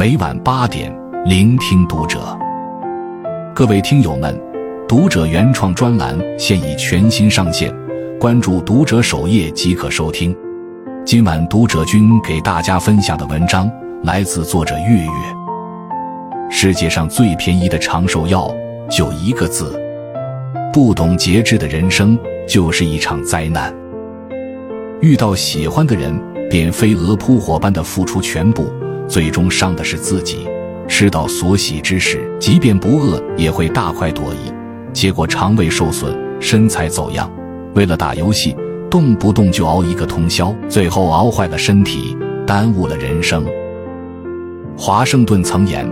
每晚八点，聆听读者。各位听友们，读者原创专栏现已全新上线，关注读者首页即可收听。今晚读者君给大家分享的文章来自作者月月。世界上最便宜的长寿药就一个字，不懂节制的人生就是一场灾难。遇到喜欢的人，便飞蛾扑火般的付出全部，最终伤的是自己。吃到所喜之时，即便不饿，也会大快朵颐，结果肠胃受损，身材走样。为了打游戏，动不动就熬一个通宵，最后熬坏了身体，耽误了人生。华盛顿曾言：“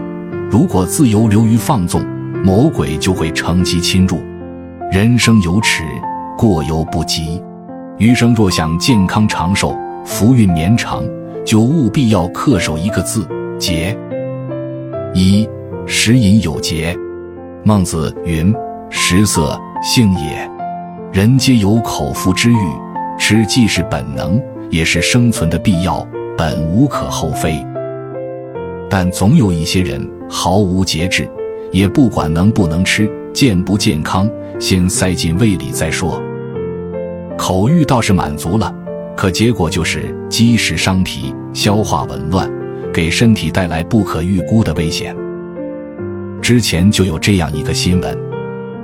如果自由流于放纵，魔鬼就会乘机侵入。人生有尺，过犹不及。”余生若想健康长寿、福运绵长，就务必要恪守一个字：节。一食饮有节。孟子云：“食色，性也。人皆有口腹之欲，吃既是本能，也是生存的必要，本无可厚非。但总有一些人毫无节制，也不管能不能吃、健不健康，先塞进胃里再说。”口欲倒是满足了，可结果就是积食伤脾，消化紊乱，给身体带来不可预估的危险。之前就有这样一个新闻：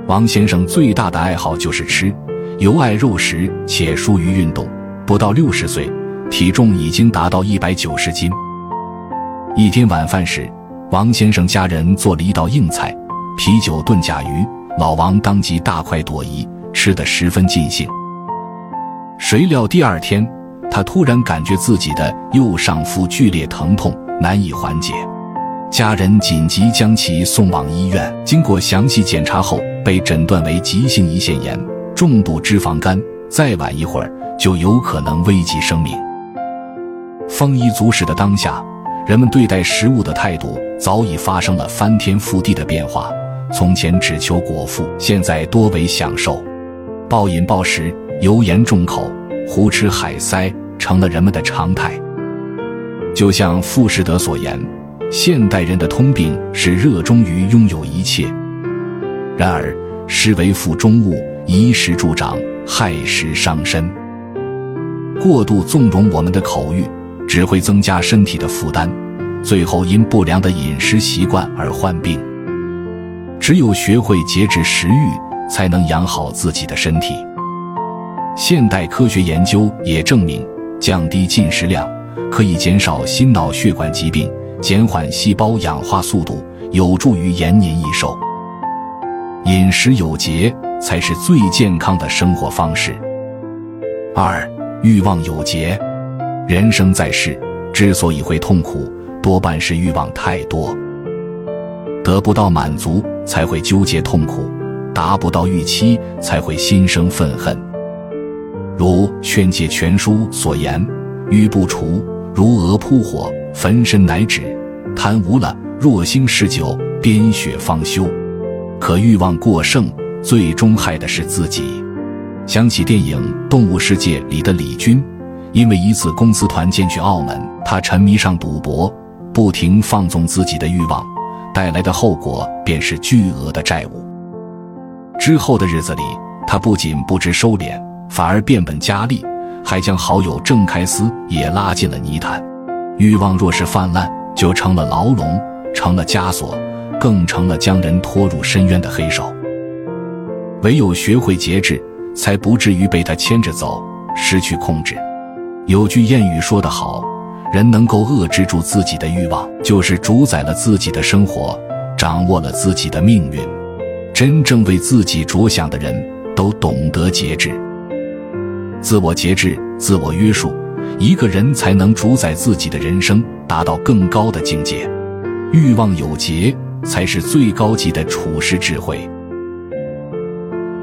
王先生最大的爱好就是吃，尤爱肉食，且疏于运动。不到六十岁，体重已经达到一百九十斤。一天晚饭时，王先生家人做了一道硬菜——啤酒炖甲鱼，老王当即大快朵颐，吃得十分尽兴。谁料第二天，他突然感觉自己的右上腹剧烈疼痛，难以缓解。家人紧急将其送往医院，经过详细检查后，被诊断为急性胰腺炎、重度脂肪肝，再晚一会儿就有可能危及生命。丰衣足食的当下，人们对待食物的态度早已发生了翻天覆地的变化。从前只求果腹，现在多为享受，暴饮暴食。油盐重口、胡吃海塞成了人们的常态。就像傅士德所言，现代人的通病是热衷于拥有一切。然而，食为腹中物，衣食助长，害食伤身。过度纵容我们的口欲，只会增加身体的负担，最后因不良的饮食习惯而患病。只有学会节制食欲，才能养好自己的身体。现代科学研究也证明，降低进食量可以减少心脑血管疾病，减缓细胞氧化速度，有助于延年益寿。饮食有节才是最健康的生活方式。二，欲望有节。人生在世，之所以会痛苦，多半是欲望太多，得不到满足才会纠结痛苦，达不到预期才会心生愤恨。如《劝诫全书》所言：“欲不除，如蛾扑火，焚身乃止。贪无了，若兴嗜酒，癫血方休。”可欲望过剩，最终害的是自己。想起电影《动物世界》里的李军，因为一次公司团建去澳门，他沉迷上赌博，不停放纵自己的欲望，带来的后果便是巨额的债务。之后的日子里，他不仅不知收敛。反而变本加厉，还将好友郑开思也拉进了泥潭。欲望若是泛滥，就成了牢笼，成了枷锁，更成了将人拖入深渊的黑手。唯有学会节制，才不至于被他牵着走，失去控制。有句谚语说得好：“人能够遏制住自己的欲望，就是主宰了自己的生活，掌握了自己的命运。”真正为自己着想的人，都懂得节制。自我节制、自我约束，一个人才能主宰自己的人生，达到更高的境界。欲望有节，才是最高级的处世智慧。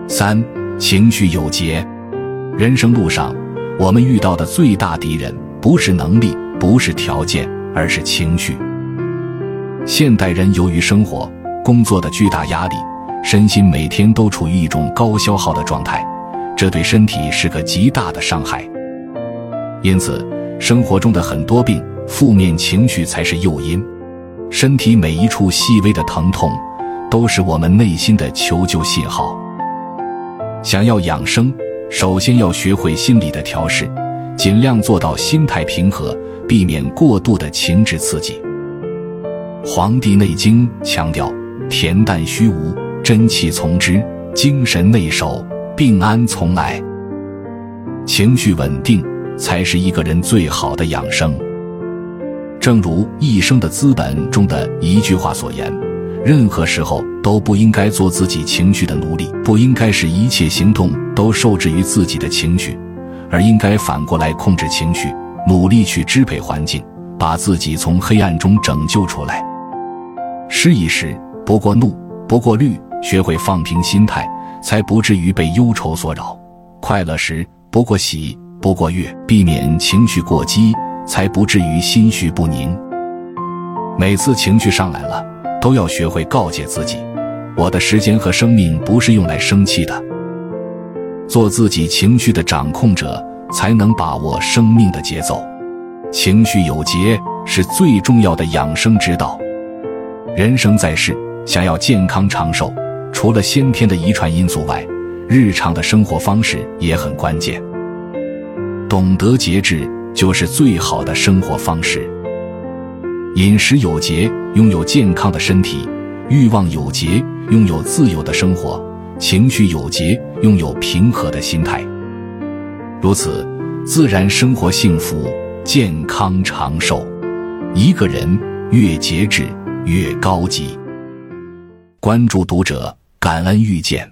三、情绪有节。人生路上，我们遇到的最大敌人，不是能力，不是条件，而是情绪。现代人由于生活、工作的巨大压力，身心每天都处于一种高消耗的状态。这对身体是个极大的伤害，因此生活中的很多病，负面情绪才是诱因。身体每一处细微的疼痛，都是我们内心的求救信号。想要养生，首先要学会心理的调试，尽量做到心态平和，避免过度的情志刺激。《黄帝内经》强调：恬淡虚无，真气从之；精神内守，病安从来。情绪稳定才是一个人最好的养生。正如《一生的资本》中的一句话所言。任何时候都不应该做自己情绪的奴隶，不应该使一切行动都受制于自己的情绪，而应该反过来控制情绪，努力去支配环境，把自己从黑暗中拯救出来。失意时不过怒，不过虑，学会放平心态，才不至于被忧愁所扰；快乐时不过喜，不过悦，避免情绪过激，才不至于心绪不宁。每次情绪上来了。都要学会告诫自己，我的时间和生命不是用来生气的。做自己情绪的掌控者，才能把握生命的节奏。情绪有节是最重要的养生之道。人生在世，想要健康长寿，除了先天的遗传因素外，日常的生活方式也很关键。懂得节制，就是最好的生活方式。饮食有节，拥有健康的身体；欲望有节，拥有自由的生活；情绪有节，拥有平和的心态。如此，自然生活幸福、健康长寿。一个人越节制，越高级。关注读者，感恩遇见。